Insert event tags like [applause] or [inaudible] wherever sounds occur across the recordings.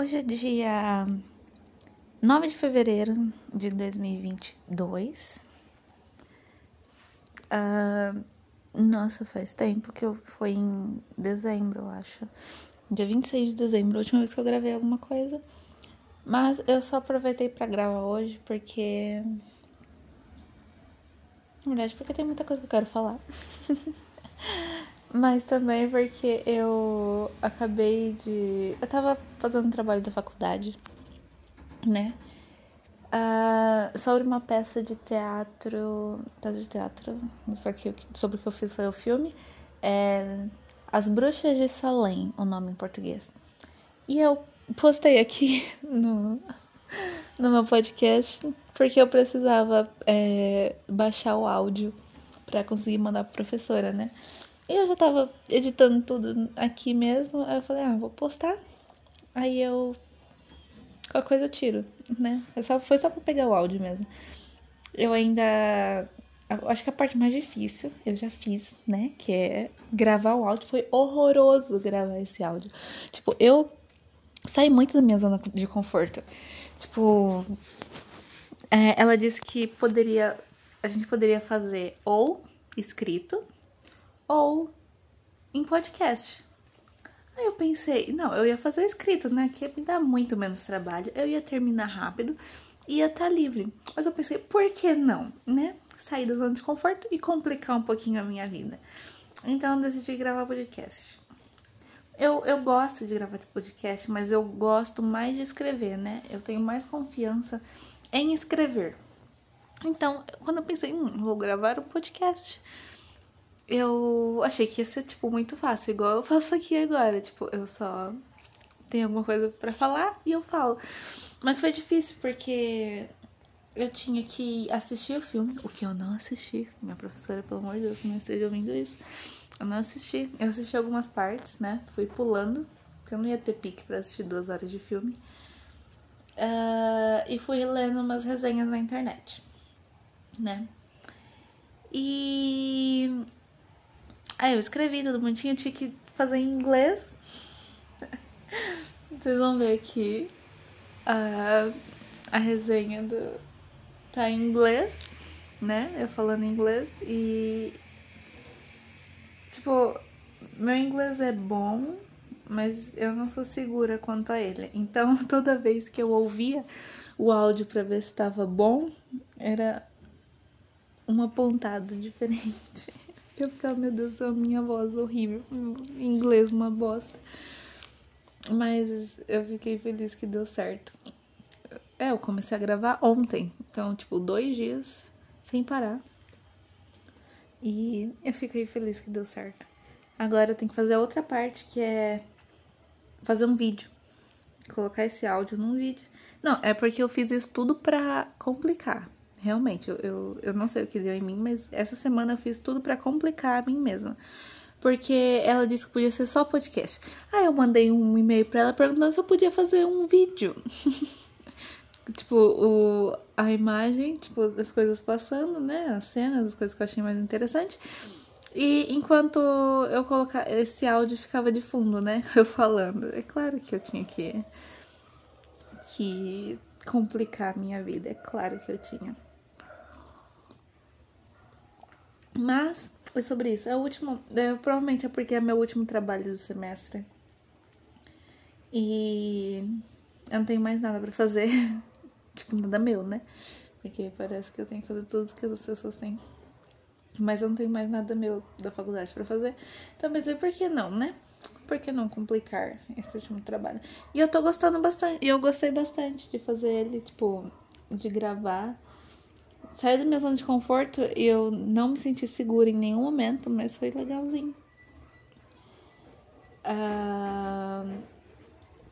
Hoje é dia 9 de fevereiro de 2022. Uh, nossa, faz tempo que eu foi em dezembro, eu acho. Dia 26 de dezembro, a última vez que eu gravei alguma coisa. Mas eu só aproveitei para gravar hoje porque. Na verdade, porque tem muita coisa que eu quero falar. [laughs] Mas também porque eu acabei de. Eu tava fazendo um trabalho da faculdade, né? Uh, sobre uma peça de teatro. Peça de teatro. Só que sobre o que eu fiz foi o filme. É As Bruxas de Salem, o nome em português. E eu postei aqui [laughs] no, no meu podcast porque eu precisava é, baixar o áudio para conseguir mandar pra professora, né? Eu já tava editando tudo aqui mesmo. Aí eu falei, ah, vou postar. Aí eu. Qualquer coisa eu tiro, né? Foi só, foi só pra pegar o áudio mesmo. Eu ainda. Acho que a parte mais difícil eu já fiz, né? Que é gravar o áudio. Foi horroroso gravar esse áudio. Tipo, eu saí muito da minha zona de conforto. Tipo, é, ela disse que poderia. A gente poderia fazer ou escrito ou em podcast. Aí eu pensei, não, eu ia fazer o escrito, né? Que ia me dar muito menos trabalho, eu ia terminar rápido, ia estar tá livre. Mas eu pensei, por que não, né? Sair da zona de conforto e complicar um pouquinho a minha vida. Então eu decidi gravar podcast. Eu, eu gosto de gravar podcast, mas eu gosto mais de escrever, né? Eu tenho mais confiança em escrever. Então, quando eu pensei, hum, vou gravar um podcast eu achei que ia ser, tipo, muito fácil, igual eu faço aqui agora. Tipo, eu só tenho alguma coisa para falar e eu falo. Mas foi difícil porque eu tinha que assistir o filme, o que eu não assisti. Minha professora, pelo amor de Deus, não esteja ouvindo isso. Eu não assisti. Eu assisti algumas partes, né? Fui pulando, porque eu não ia ter pique para assistir duas horas de filme. Uh, e fui lendo umas resenhas na internet, né? E Aí eu escrevi tudo bonitinho, tinha que fazer em inglês. Vocês vão ver aqui a, a resenha do. tá em inglês, né? Eu falando inglês e. Tipo, meu inglês é bom, mas eu não sou segura quanto a ele. Então, [laughs] toda vez que eu ouvia o áudio para ver se estava bom, era uma pontada diferente. Eu ficava, meu Deus, a minha voz horrível. Em inglês, uma bosta. Mas eu fiquei feliz que deu certo. É, eu comecei a gravar ontem. Então, tipo, dois dias sem parar. E eu fiquei feliz que deu certo. Agora eu tenho que fazer a outra parte, que é fazer um vídeo. Colocar esse áudio num vídeo. Não, é porque eu fiz isso tudo pra complicar. Realmente, eu, eu, eu não sei o que deu em mim, mas essa semana eu fiz tudo para complicar a mim mesma. Porque ela disse que podia ser só podcast. Aí eu mandei um e-mail para ela perguntando se eu podia fazer um vídeo. [laughs] tipo, o, a imagem, tipo, das coisas passando, né? As cenas, as coisas que eu achei mais interessante. E enquanto eu colocar esse áudio ficava de fundo, né? [laughs] Eu falando. É claro que eu tinha que que complicar a minha vida, é claro que eu tinha. Mas é sobre isso. É o último. É, provavelmente é porque é meu último trabalho do semestre. E eu não tenho mais nada para fazer. [laughs] tipo, nada meu, né? Porque parece que eu tenho que fazer tudo que as pessoas têm. Mas eu não tenho mais nada meu da faculdade para fazer. Então pensei, por que não, né? Por que não complicar esse último trabalho? E eu tô gostando bastante. E eu gostei bastante de fazer ele, tipo, de gravar saí da minha zona de conforto e eu não me senti segura em nenhum momento, mas foi legalzinho. Uh,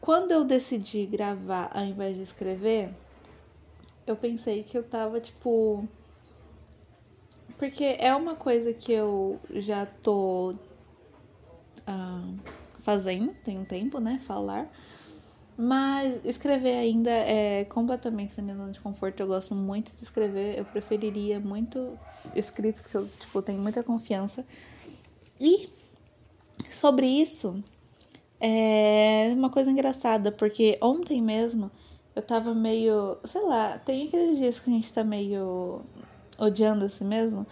quando eu decidi gravar ao invés de escrever, eu pensei que eu tava tipo. Porque é uma coisa que eu já tô uh, fazendo, tem um tempo, né? Falar. Mas escrever ainda é completamente na minha zona de conforto. Eu gosto muito de escrever. Eu preferiria muito escrito, porque eu tipo, tenho muita confiança. E sobre isso, É uma coisa engraçada, porque ontem mesmo eu tava meio. Sei lá, tem aqueles dias que a gente tá meio odiando a si mesmo.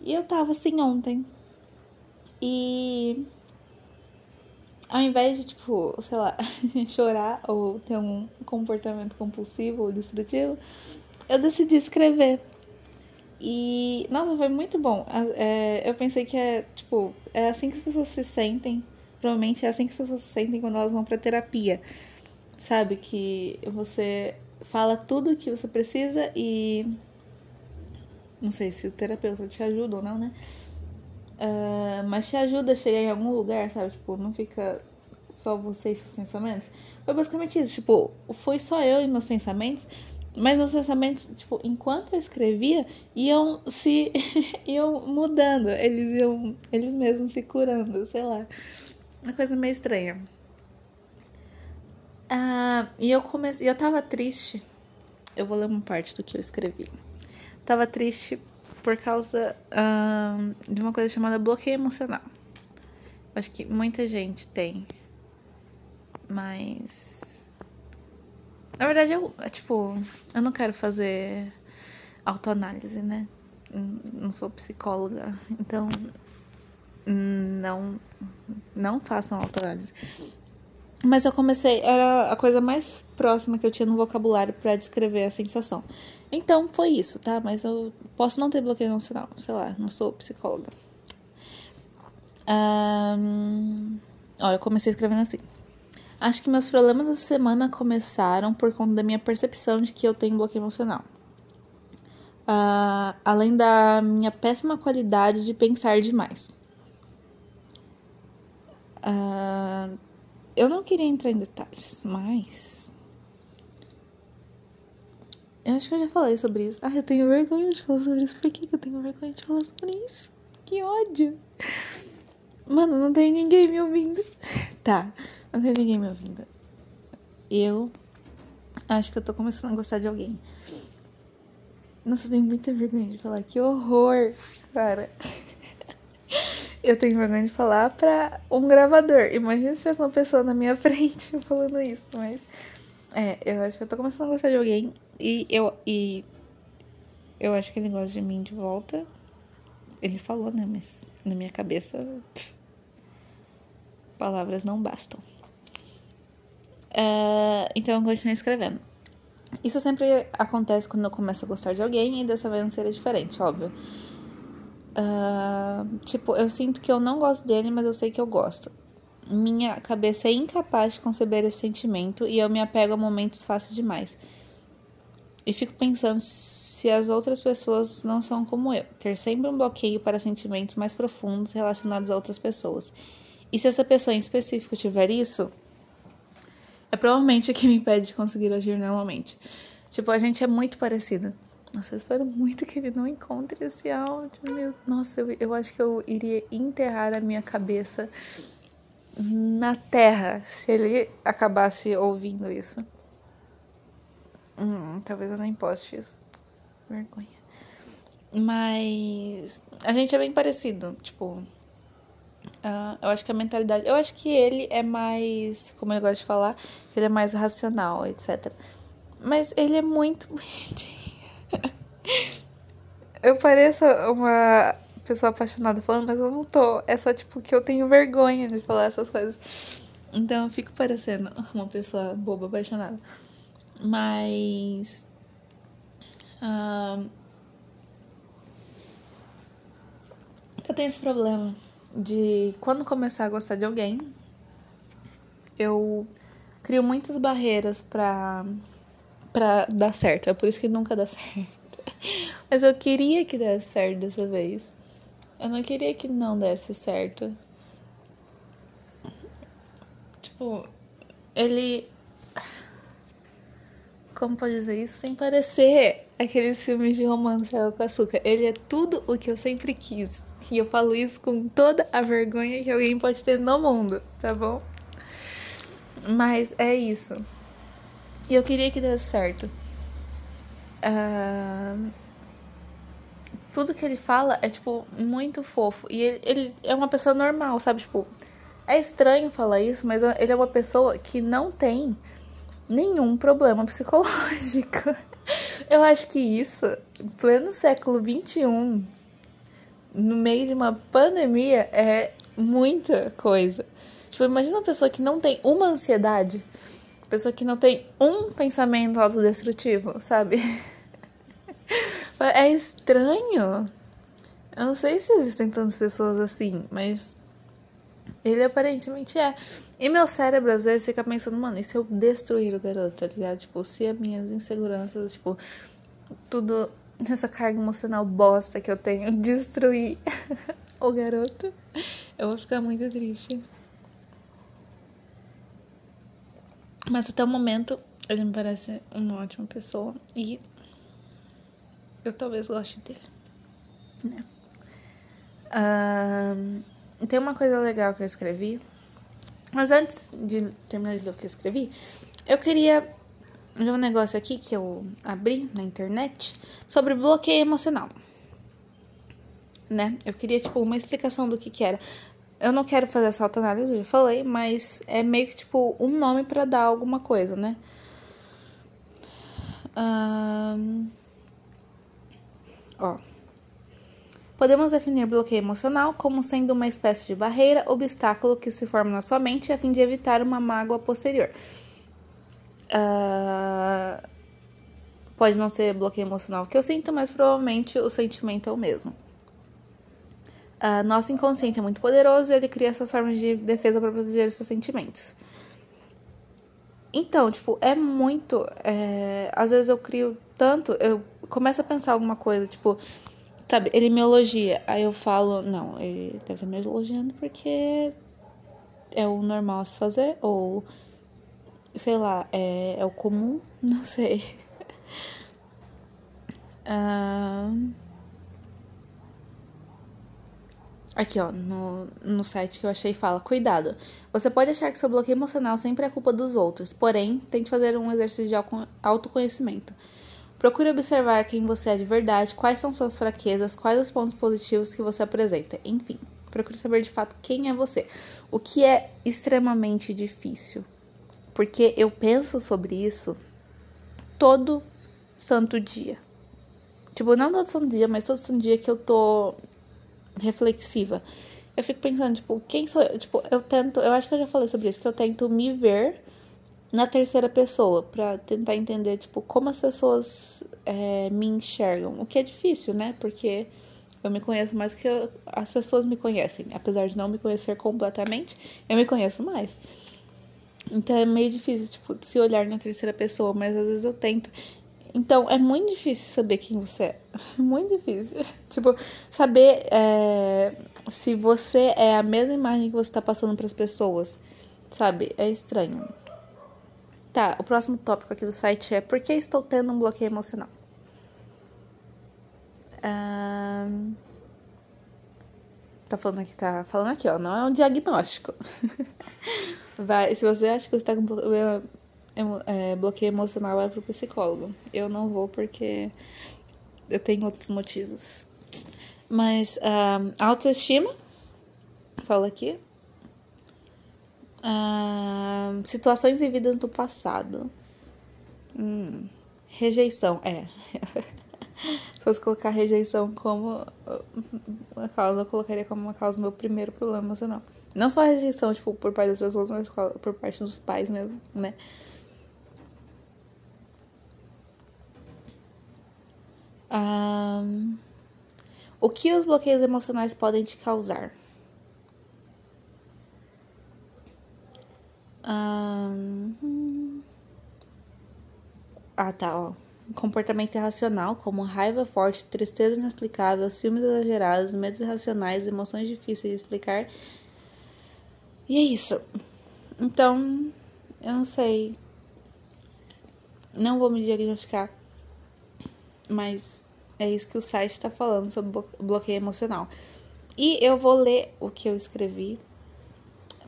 E eu tava assim ontem. E ao invés de, tipo, sei lá, [laughs] chorar ou ter um comportamento compulsivo ou destrutivo, eu decidi escrever. E, nossa, foi muito bom. É, eu pensei que é, tipo, é assim que as pessoas se sentem. Provavelmente é assim que as pessoas se sentem quando elas vão pra terapia. Sabe? Que você fala tudo o que você precisa e. Não sei se o terapeuta te ajuda ou não, né? Uh, mas te ajuda a chegar em algum lugar, sabe? Tipo, não fica só você e seus pensamentos. Foi basicamente isso. Tipo, foi só eu e meus pensamentos. Mas meus pensamentos, tipo, enquanto eu escrevia, iam se. [laughs] iam mudando. Eles iam. Eles mesmos se curando, sei lá. Uma coisa meio estranha. Ah, e eu comecei. Eu tava triste. Eu vou ler uma parte do que eu escrevi. Tava triste por causa de uma coisa chamada bloqueio emocional. Acho que muita gente tem. Mas na verdade, eu, é, tipo, eu não quero fazer autoanálise, né? Não sou psicóloga, então não não façam autoanálise. Mas eu comecei, era a coisa mais próxima que eu tinha no vocabulário para descrever a sensação. Então foi isso, tá? Mas eu posso não ter bloqueio emocional, sei lá, não sou psicóloga. Um, ó, eu comecei escrevendo assim. Acho que meus problemas essa semana começaram por conta da minha percepção de que eu tenho bloqueio emocional. Uh, além da minha péssima qualidade de pensar demais. Uh, eu não queria entrar em detalhes, mas. Eu acho que eu já falei sobre isso. Ah, eu tenho vergonha de falar sobre isso. Por que eu tenho vergonha de falar sobre isso? Que ódio! Mano, não tem ninguém me ouvindo. [laughs] Tá. Não tem ninguém me ouvindo. Eu acho que eu tô começando a gostar de alguém. Nossa, eu tenho muita vergonha de falar. Que horror, cara. [laughs] Eu tenho vergonha de falar pra um gravador. Imagina se tivesse uma pessoa na minha [laughs] frente falando isso, mas. É, eu acho que eu tô começando a gostar de alguém. E eu. E eu acho que ele gosta de mim de volta. Ele falou, né? Mas na minha cabeça. Pff, palavras não bastam. Uh, então eu continuei escrevendo. Isso sempre acontece quando eu começo a gostar de alguém e dessa vez não seria diferente, óbvio. Uh, tipo, eu sinto que eu não gosto dele, mas eu sei que eu gosto. Minha cabeça é incapaz de conceber esse sentimento e eu me apego a momentos fáceis demais. E fico pensando se as outras pessoas não são como eu, ter sempre um bloqueio para sentimentos mais profundos relacionados a outras pessoas. E se essa pessoa em específico tiver isso, é provavelmente o que me impede de conseguir agir normalmente. Tipo, a gente é muito parecido. Nossa, eu espero muito que ele não encontre esse áudio. Meu, nossa, eu, eu acho que eu iria enterrar a minha cabeça na terra se ele acabasse ouvindo isso. Hum, talvez eu nem poste isso. Vergonha. Mas a gente é bem parecido. Tipo, Uh, eu acho que a mentalidade. Eu acho que ele é mais. Como ele gosta de falar, ele é mais racional, etc. Mas ele é muito [laughs] bonitinho. [laughs] eu pareço uma pessoa apaixonada falando, mas eu não tô. É só tipo que eu tenho vergonha de falar essas coisas. Então eu fico parecendo uma pessoa boba apaixonada. Mas. Uh, eu tenho esse problema de quando começar a gostar de alguém, eu crio muitas barreiras pra, pra dar certo. É por isso que nunca dá [laughs] certo. Mas eu queria que desse certo dessa vez. Eu não queria que não desse certo. Tipo, ele. Como pode dizer isso sem parecer aqueles filmes de romance com açúcar? Ele é tudo o que eu sempre quis. E eu falo isso com toda a vergonha que alguém pode ter no mundo, tá bom? Mas é isso. E eu queria que desse certo. Uh, tudo que ele fala é, tipo, muito fofo. E ele, ele, é uma pessoa normal, sabe? Tipo, É estranho falar isso, mas ele é uma pessoa que não tem nenhum problema [laughs] psicológico. Eu acho que isso, em pleno século XXI, no meio de uma pandemia, é muita coisa. Tipo, imagina uma pessoa que não tem uma ansiedade, pessoa que não tem um pensamento autodestrutivo, sabe? [laughs] É estranho. Eu não sei se existem tantas pessoas assim, mas ele aparentemente é. E meu cérebro às vezes fica pensando, mano, e se eu destruir o garoto, tá ligado? Tipo, se as minhas inseguranças, tipo, tudo essa carga emocional bosta que eu tenho [laughs] destruir [laughs] o garoto, eu vou ficar muito triste. Mas até o momento ele me parece uma ótima pessoa e eu talvez goste dele, né? Tem uma coisa legal que eu escrevi, mas antes de terminar de ler o que eu escrevi, eu queria um negócio aqui que eu abri na internet sobre bloqueio emocional. Né? Eu queria, tipo, uma explicação do que que era. Eu não quero fazer essa autoanálise, já falei, mas é meio que, tipo, um nome para dar alguma coisa, né? Um... Ó. Podemos definir bloqueio emocional como sendo uma espécie de barreira, obstáculo que se forma na sua mente a fim de evitar uma mágoa posterior. Uh, pode não ser bloqueio emocional que eu sinto, mas provavelmente o sentimento é o mesmo. Uh, nosso inconsciente é muito poderoso e ele cria essas formas de defesa para proteger os seus sentimentos. Então, tipo, é muito. É... Às vezes eu crio tanto, eu começo a pensar alguma coisa, tipo, sabe, ele me elogia. Aí eu falo, não, ele deve estar me elogiando porque é o normal se fazer, ou sei lá, é, é o comum, [laughs] não sei. Aqui, ó, no, no site que eu achei fala: Cuidado, você pode achar que seu bloqueio emocional sempre é culpa dos outros, porém, tente fazer um exercício de autoconhecimento. Procure observar quem você é de verdade, quais são suas fraquezas, quais os pontos positivos que você apresenta. Enfim, procure saber de fato quem é você. O que é extremamente difícil. Porque eu penso sobre isso todo santo dia. Tipo, não todo santo dia, mas todo santo dia que eu tô reflexiva. Eu fico pensando, tipo, quem sou eu? Tipo, eu tento, eu acho que eu já falei sobre isso, que eu tento me ver na terceira pessoa, para tentar entender, tipo, como as pessoas é, me enxergam. O que é difícil, né? Porque eu me conheço mais que eu, as pessoas me conhecem. Apesar de não me conhecer completamente, eu me conheço mais. Então é meio difícil, tipo, se olhar na terceira pessoa, mas às vezes eu tento. Então é muito difícil saber quem você é. [laughs] Muito difícil. tipo, saber é, se você é a mesma imagem que você tá passando para as pessoas. Sabe? É estranho. Tá, o próximo tópico aqui do site é Por que estou tendo um bloqueio emocional? Um, tá falando aqui, tá falando aqui, ó, não é um diagnóstico. [laughs] vai, se você acha que você tá com é, é, bloqueio emocional, vai pro psicólogo. Eu não vou porque eu tenho outros motivos. Mas um, autoestima, fala aqui, ah, situações vividas do passado. Hum, rejeição, é. [laughs] Se fosse colocar rejeição como uma causa, eu colocaria como uma causa do meu primeiro problema emocional. Não só rejeição, tipo, por parte das pessoas, mas por parte dos pais mesmo, né? Um, o que os bloqueios emocionais podem te causar? Ah, tá, ó. Comportamento irracional, como raiva forte, tristeza inexplicável, ciúmes exagerados, medos irracionais, emoções difíceis de explicar. E é isso. Então, eu não sei. Não vou me diagnosticar. Mas é isso que o site está falando sobre bloqueio emocional. E eu vou ler o que eu escrevi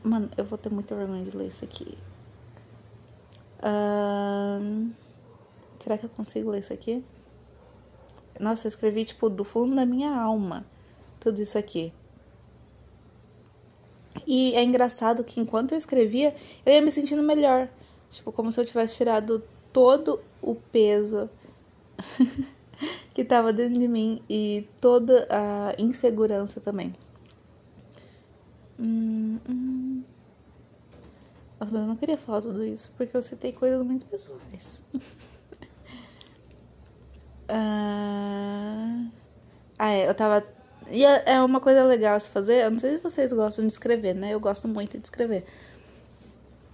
Mano, eu vou ter muita vergonha de ler isso aqui. Um, será que eu consigo ler isso aqui? Nossa, eu escrevi, tipo, do fundo da minha alma. Tudo isso aqui. E é engraçado que enquanto eu escrevia, eu ia me sentindo melhor. Tipo, como se eu tivesse tirado todo o peso [laughs] que tava dentro de mim e toda a insegurança também. Hum, hum. Nossa, mas eu não queria falar tudo isso, porque eu citei coisas muito pessoais. [laughs] ah, ah, é, eu tava. E é, é uma coisa legal se fazer. Eu não sei se vocês gostam de escrever, né? Eu gosto muito de escrever.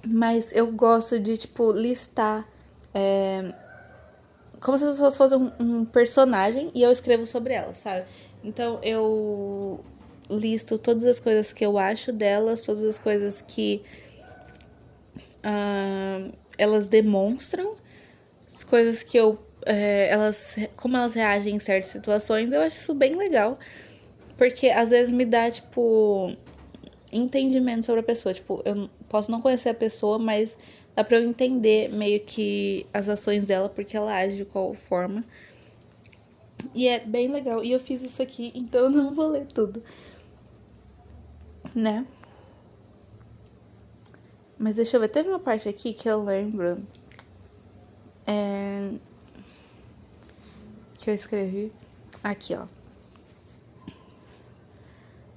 Mas eu gosto de, tipo, listar. É, como se as pessoas fossem um, um personagem e eu escrevo sobre elas, sabe? Então eu listo todas as coisas que eu acho delas, todas as coisas que uh, elas demonstram, as coisas que eu. É, elas, como elas reagem em certas situações, eu acho isso bem legal. Porque às vezes me dá, tipo, entendimento sobre a pessoa. Tipo, eu posso não conhecer a pessoa, mas dá pra eu entender meio que as ações dela, porque ela age de qual forma. E é bem legal. E eu fiz isso aqui, [laughs] então eu não vou ler tudo. Né? Mas deixa eu ver, teve uma parte aqui que eu lembro. É, que eu escrevi. Aqui, ó.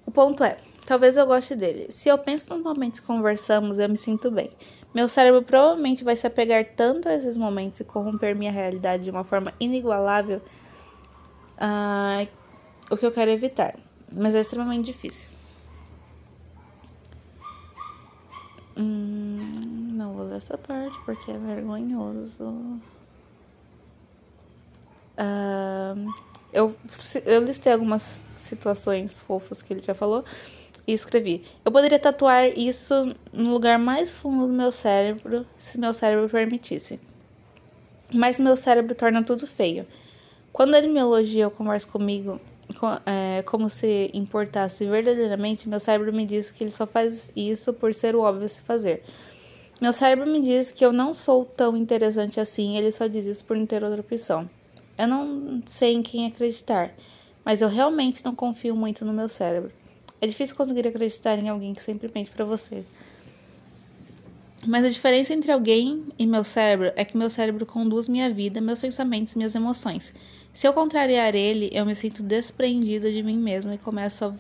O ponto é: talvez eu goste dele. Se eu penso nos momentos que conversamos, eu me sinto bem. Meu cérebro provavelmente vai se apegar tanto a esses momentos e corromper minha realidade de uma forma inigualável. Uh, o que eu quero evitar. Mas é extremamente difícil. Hum, não vou ler essa parte porque é vergonhoso. Uh, eu, eu listei algumas situações fofas que ele já falou e escrevi. Eu poderia tatuar isso no lugar mais fundo do meu cérebro, se meu cérebro permitisse. Mas meu cérebro torna tudo feio. Quando ele me elogia ou conversa comigo, é, como se importasse verdadeiramente, meu cérebro me diz que ele só faz isso por ser o óbvio a se fazer. Meu cérebro me diz que eu não sou tão interessante assim, ele só diz isso por não ter outra opção. Eu não sei em quem acreditar, mas eu realmente não confio muito no meu cérebro. É difícil conseguir acreditar em alguém que sempre mente para você. Mas a diferença entre alguém e meu cérebro é que meu cérebro conduz minha vida, meus pensamentos, minhas emoções. Se eu contrariar ele, eu me sinto desprendida de mim mesma e começo a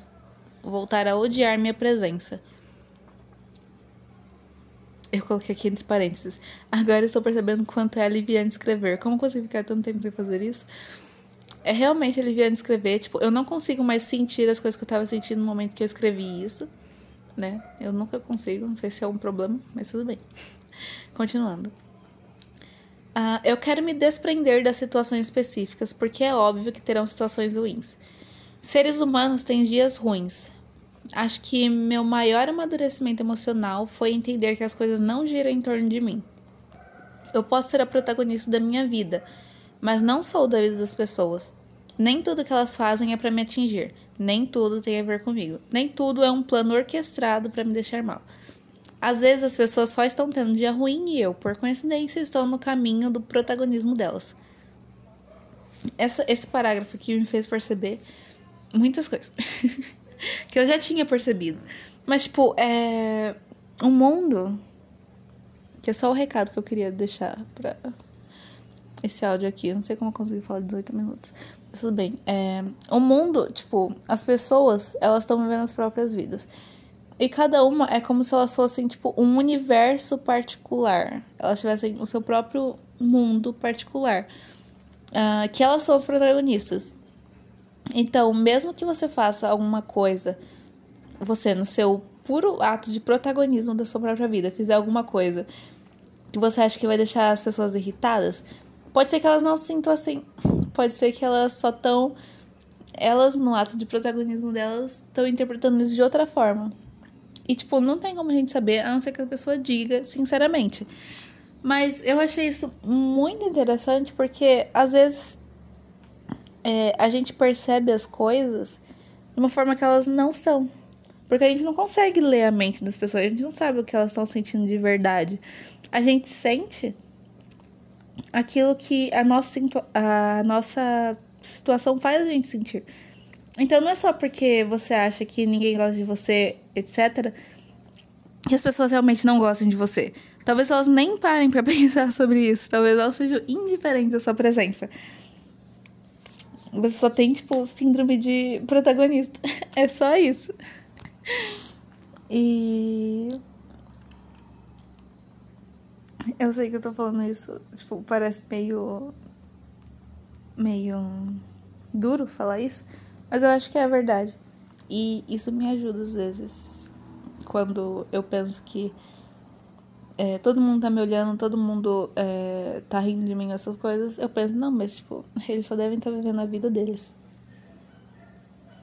voltar a odiar minha presença. Eu coloquei aqui entre parênteses. Agora estou percebendo quanto é aliviante escrever. Como consigo ficar tanto tempo sem fazer isso? É realmente aliviante escrever. Tipo, eu não consigo mais sentir as coisas que eu estava sentindo no momento que eu escrevi isso. Né? Eu nunca consigo. Não sei se é um problema, mas tudo bem. [laughs] Continuando. Uh, eu quero me desprender das situações específicas, porque é óbvio que terão situações ruins. Seres humanos têm dias ruins. Acho que meu maior amadurecimento emocional foi entender que as coisas não giram em torno de mim. Eu posso ser a protagonista da minha vida, mas não sou da vida das pessoas. Nem tudo que elas fazem é para me atingir, nem tudo tem a ver comigo, nem tudo é um plano orquestrado para me deixar mal. Às vezes as pessoas só estão tendo um dia ruim e eu, por coincidência, estou no caminho do protagonismo delas. Essa, esse parágrafo aqui me fez perceber muitas coisas [laughs] que eu já tinha percebido. Mas, tipo, é. O mundo. Que é só o recado que eu queria deixar pra esse áudio aqui. Eu não sei como eu consegui falar 18 minutos. Mas tudo bem. É, o mundo, tipo, as pessoas, elas estão vivendo as próprias vidas. E cada uma é como se elas fossem, tipo, um universo particular. Elas tivessem o seu próprio mundo particular. Uh, que elas são as protagonistas. Então, mesmo que você faça alguma coisa, você, no seu puro ato de protagonismo da sua própria vida, fizer alguma coisa que você acha que vai deixar as pessoas irritadas, pode ser que elas não se sintam assim. Pode ser que elas só estão. Elas, no ato de protagonismo delas, estão interpretando isso de outra forma. E, tipo, não tem como a gente saber, a não ser que a pessoa diga, sinceramente. Mas eu achei isso muito interessante porque, às vezes, é, a gente percebe as coisas de uma forma que elas não são. Porque a gente não consegue ler a mente das pessoas, a gente não sabe o que elas estão sentindo de verdade. A gente sente aquilo que a nossa, a nossa situação faz a gente sentir. Então não é só porque você acha que ninguém gosta de você, etc., que as pessoas realmente não gostem de você. Talvez elas nem parem para [laughs] pensar sobre isso. Talvez elas sejam indiferentes à sua presença. Você só tem, tipo, síndrome de protagonista. [laughs] É só isso. E. Eu sei que eu tô falando isso, tipo, parece meio. meio. duro falar isso, mas eu acho que é verdade. E isso me ajuda às vezes. Quando eu penso que é, todo mundo tá me olhando, todo mundo é, tá rindo de mim, essas coisas, eu penso, não, mas tipo, [laughs] eles só devem estar tá vivendo a vida deles.